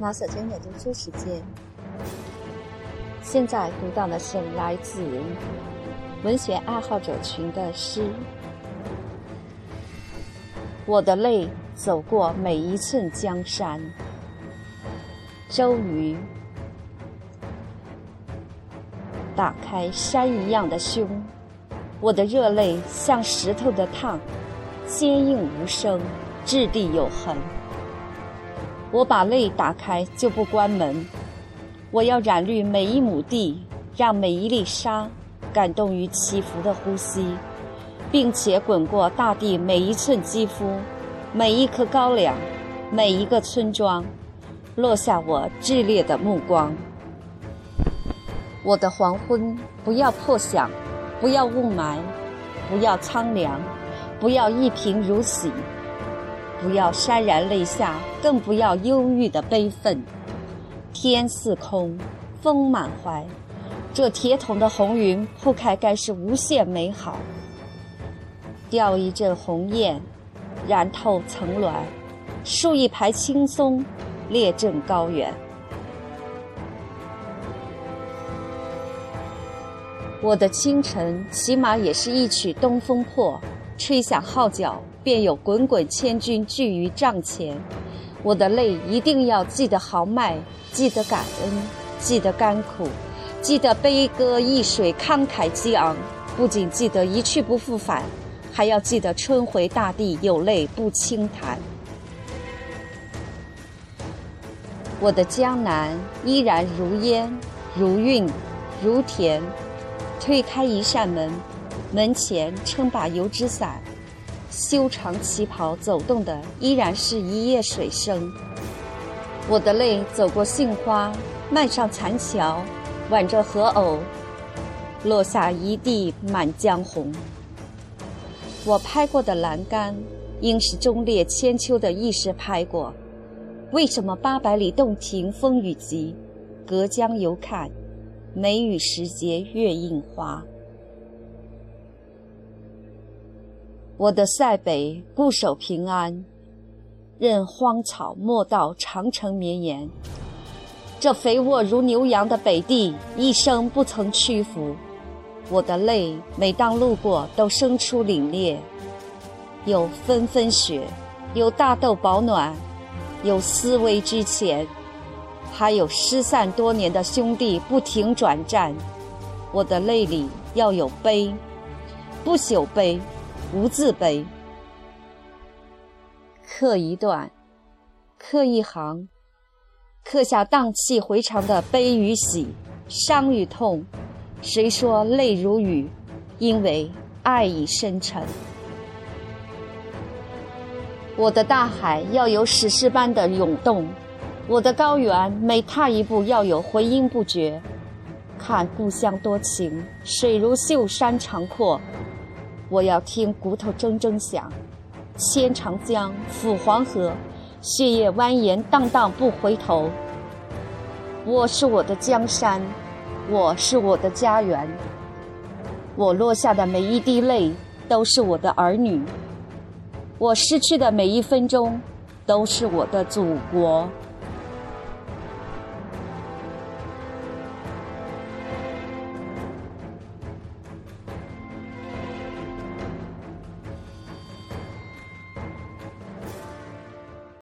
马小娟的读书时间。现在读到的是来自文学爱好者群的诗。我的泪走过每一寸江山。周瑜，打开山一样的胸，我的热泪像石头的烫，坚硬无声，掷地有痕。我把泪打开就不关门，我要染绿每一亩地，让每一粒沙感动于起伏的呼吸，并且滚过大地每一寸肌肤，每一颗高粱，每一个村庄，落下我炽烈的目光。我的黄昏不要破响，不要雾霾，不要苍凉，不要一贫如洗。不要潸然泪下，更不要忧郁的悲愤。天似空，风满怀，这铁桶的红云铺开，该是无限美好。钓一阵鸿雁，燃透层峦，树一排青松，列阵高原。我的清晨，起码也是一曲东风破，吹响号角。便有滚滚千军聚于帐前，我的泪一定要记得豪迈，记得感恩，记得甘苦，记得悲歌易水慷慨激昂。不仅记得一去不复返，还要记得春回大地有泪不轻弹。我的江南依然如烟，如韵，如甜。推开一扇门，门前撑把油纸伞。修长旗袍走动的依然是一叶水声。我的泪走过杏花，漫上残桥，挽着荷藕，落下一地满江红。我拍过的栏杆，应是忠烈千秋的义士拍过。为什么八百里洞庭风雨急，隔江犹看梅雨时节月映花。我的塞北固守平安，任荒草莫到长城绵延。这肥沃如牛羊的北地，一生不曾屈服。我的泪每当路过，都生出凛冽。有纷纷雪，有大豆保暖，有思危之前，还有失散多年的兄弟不停转战。我的泪里要有悲，不朽悲。无字碑，刻一段，刻一行，刻下荡气回肠的悲与喜，伤与痛。谁说泪如雨？因为爱已深沉。我的大海要有史诗般的涌动，我的高原每踏一步要有回音不绝。看故乡多情，水如秀山长阔。我要听骨头铮铮响，牵长江，抚黄河，血液蜿蜒荡荡不回头。我是我的江山，我是我的家园。我落下的每一滴泪，都是我的儿女。我失去的每一分钟，都是我的祖国。